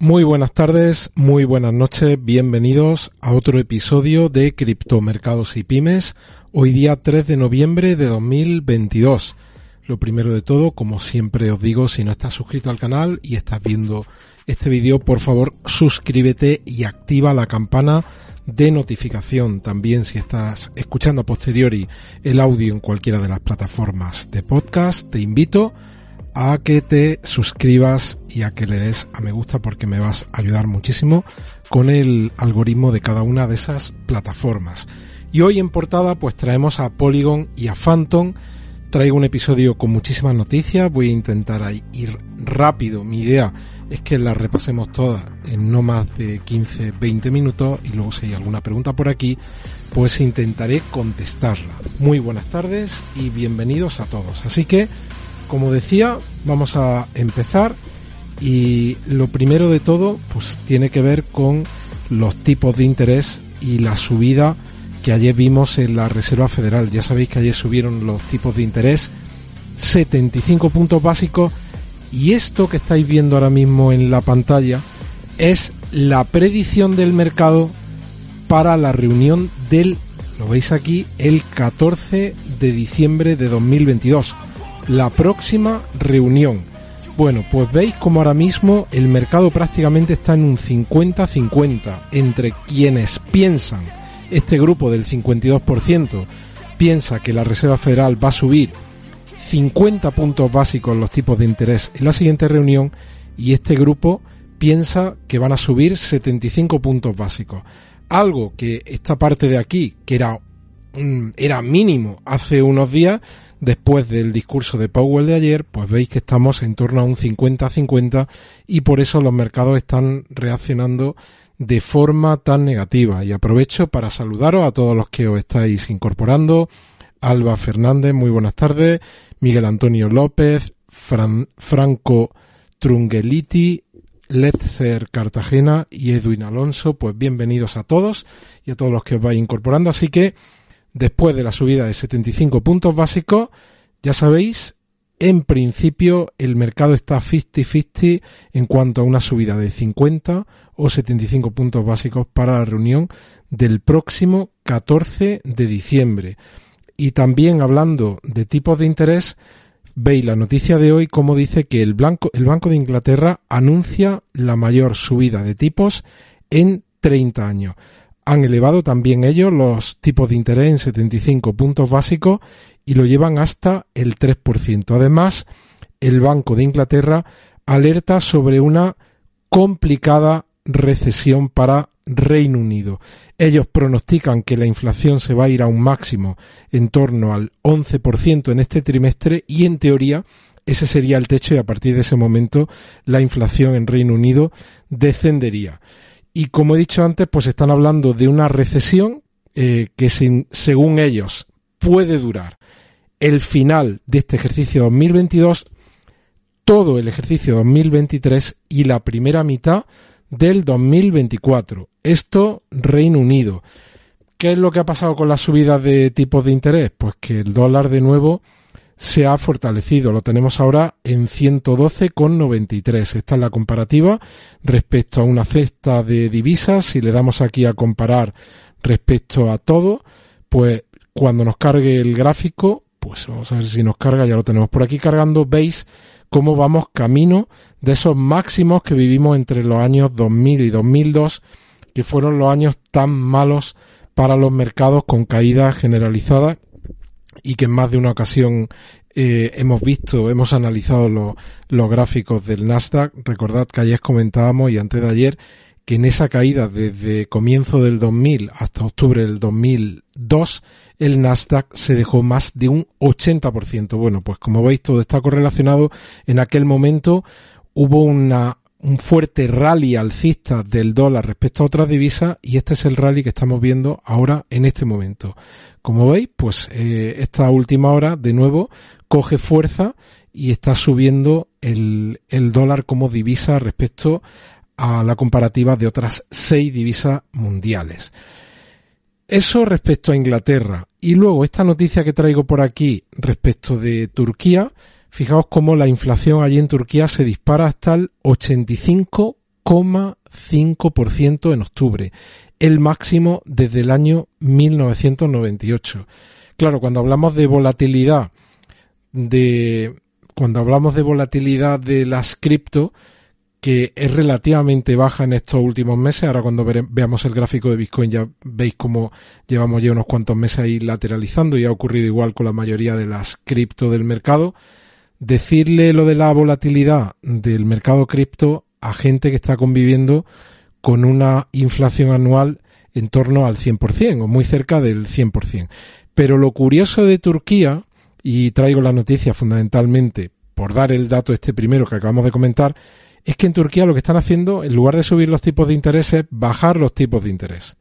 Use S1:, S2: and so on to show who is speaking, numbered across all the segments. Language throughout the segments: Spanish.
S1: Muy buenas tardes, muy buenas noches, bienvenidos a otro episodio de Criptomercados y Pymes, hoy día 3 de noviembre de 2022. Lo primero de todo, como siempre os digo, si no estás suscrito al canal y estás viendo este vídeo, por favor suscríbete y activa la campana de notificación. También si estás escuchando a posteriori el audio en cualquiera de las plataformas de podcast, te invito a que te suscribas y a que le des a me gusta porque me vas a ayudar muchísimo con el algoritmo de cada una de esas plataformas. Y hoy en portada pues traemos a Polygon y a Phantom. Traigo un episodio con muchísimas noticias, voy a intentar ir rápido. Mi idea es que las repasemos todas en no más de 15-20 minutos y luego si hay alguna pregunta por aquí, pues intentaré contestarla. Muy buenas tardes y bienvenidos a todos. Así que como decía, vamos a empezar y lo primero de todo pues tiene que ver con los tipos de interés y la subida que ayer vimos en la Reserva Federal. Ya sabéis que ayer subieron los tipos de interés 75 puntos básicos y esto que estáis viendo ahora mismo en la pantalla es la predicción del mercado para la reunión del, lo veis aquí, el 14 de diciembre de 2022 la próxima reunión. Bueno, pues veis como ahora mismo el mercado prácticamente está en un 50-50 entre quienes piensan, este grupo del 52% piensa que la Reserva Federal va a subir 50 puntos básicos los tipos de interés en la siguiente reunión y este grupo piensa que van a subir 75 puntos básicos. Algo que esta parte de aquí, que era, era mínimo hace unos días, después del discurso de Powell de ayer, pues veis que estamos en torno a un 50-50 y por eso los mercados están reaccionando de forma tan negativa. Y aprovecho para saludaros a todos los que os estáis incorporando. Alba Fernández, muy buenas tardes. Miguel Antonio López, Franco Trungeliti, Letzer Cartagena y Edwin Alonso, pues bienvenidos a todos y a todos los que os vais incorporando. Así que después de la subida de 75 puntos básicos, ya sabéis, en principio el mercado está 50-50 en cuanto a una subida de 50 o 75 puntos básicos para la reunión del próximo 14 de diciembre. Y también hablando de tipos de interés, veis la noticia de hoy como dice que el, el Banco de Inglaterra anuncia la mayor subida de tipos en 30 años han elevado también ellos los tipos de interés en 75 puntos básicos y lo llevan hasta el 3%. Además, el Banco de Inglaterra alerta sobre una complicada recesión para Reino Unido. Ellos pronostican que la inflación se va a ir a un máximo en torno al 11% en este trimestre y en teoría ese sería el techo y a partir de ese momento la inflación en Reino Unido descendería. Y como he dicho antes, pues están hablando de una recesión eh, que sin, según ellos puede durar el final de este ejercicio 2022, todo el ejercicio 2023 y la primera mitad del 2024. Esto Reino Unido. ¿Qué es lo que ha pasado con las subidas de tipos de interés? Pues que el dólar de nuevo se ha fortalecido. Lo tenemos ahora en 112,93. Esta es la comparativa respecto a una cesta de divisas. Si le damos aquí a comparar respecto a todo, pues cuando nos cargue el gráfico, pues vamos a ver si nos carga, ya lo tenemos por aquí cargando, veis cómo vamos camino de esos máximos que vivimos entre los años 2000 y 2002, que fueron los años tan malos para los mercados con caídas generalizadas y que en más de una ocasión eh, hemos visto, hemos analizado los gráficos del Nasdaq. Recordad que ayer comentábamos y antes de ayer que en esa caída desde comienzo del 2000 hasta octubre del 2002 el Nasdaq se dejó más de un 80%. Bueno, pues como veis todo está correlacionado. En aquel momento hubo una, un fuerte rally alcista del dólar respecto a otras divisas y este es el rally que estamos viendo ahora en este momento. Como veis, pues eh, esta última hora de nuevo coge fuerza y está subiendo el, el dólar como divisa respecto a la comparativa de otras seis divisas mundiales. Eso respecto a Inglaterra. Y luego esta noticia que traigo por aquí respecto de Turquía. Fijaos cómo la inflación allí en Turquía se dispara hasta el 85,5% en octubre, el máximo desde el año 1998. Claro, cuando hablamos de volatilidad de cuando hablamos de volatilidad de las cripto, que es relativamente baja en estos últimos meses. Ahora cuando veamos el gráfico de Bitcoin ya veis cómo llevamos ya unos cuantos meses ahí lateralizando y ha ocurrido igual con la mayoría de las cripto del mercado. Decirle lo de la volatilidad del mercado cripto a gente que está conviviendo con una inflación anual en torno al 100% o muy cerca del 100%. Pero lo curioso de Turquía, y traigo la noticia fundamentalmente por dar el dato este primero que acabamos de comentar, es que en Turquía lo que están haciendo, en lugar de subir los tipos de interés, es bajar los tipos de interés.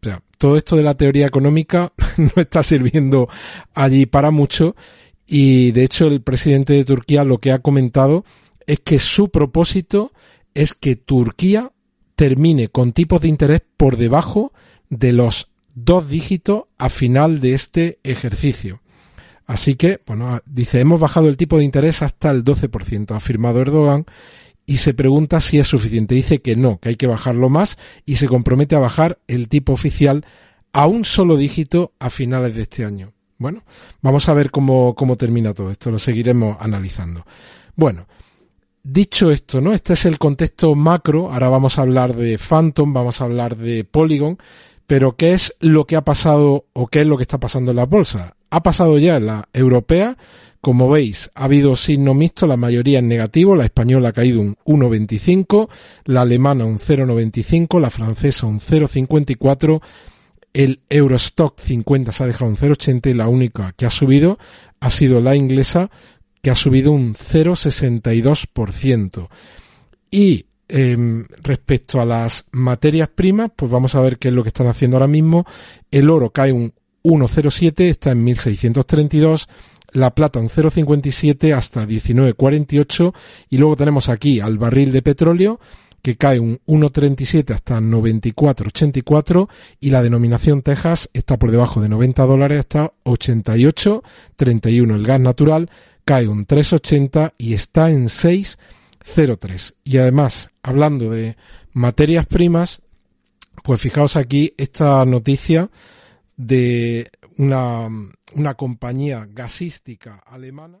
S1: O sea, todo esto de la teoría económica no está sirviendo allí para mucho y de hecho el presidente de Turquía lo que ha comentado es que su propósito es que Turquía termine con tipos de interés por debajo de los dos dígitos a final de este ejercicio. Así que, bueno, dice, hemos bajado el tipo de interés hasta el 12%, ha afirmado Erdogan, y se pregunta si es suficiente. Dice que no, que hay que bajarlo más y se compromete a bajar el tipo oficial a un solo dígito a finales de este año. Bueno, vamos a ver cómo, cómo termina todo esto, lo seguiremos analizando. Bueno, dicho esto, ¿no? Este es el contexto macro, ahora vamos a hablar de Phantom, vamos a hablar de Polygon, pero ¿qué es lo que ha pasado o qué es lo que está pasando en la bolsa? Ha pasado ya en la europea, como veis, ha habido signo mixto, la mayoría en negativo, la española ha caído un 1,25, la alemana un 0,95, la francesa un 0,54, el Eurostock 50 se ha dejado un 0,80 y la única que ha subido ha sido la inglesa, que ha subido un 0,62%. Y em, respecto a las materias primas, pues vamos a ver qué es lo que están haciendo ahora mismo. El oro cae un 1,07, está en 1632 la plata un 0,57 hasta 19,48 y luego tenemos aquí al barril de petróleo que cae un 1,37 hasta 94,84 y la denominación Texas está por debajo de 90 dólares hasta 88,31. El gas natural cae un 3,80 y está en 6,03. Y además, hablando de materias primas, pues fijaos aquí esta noticia de una, una compañía gasística alemana.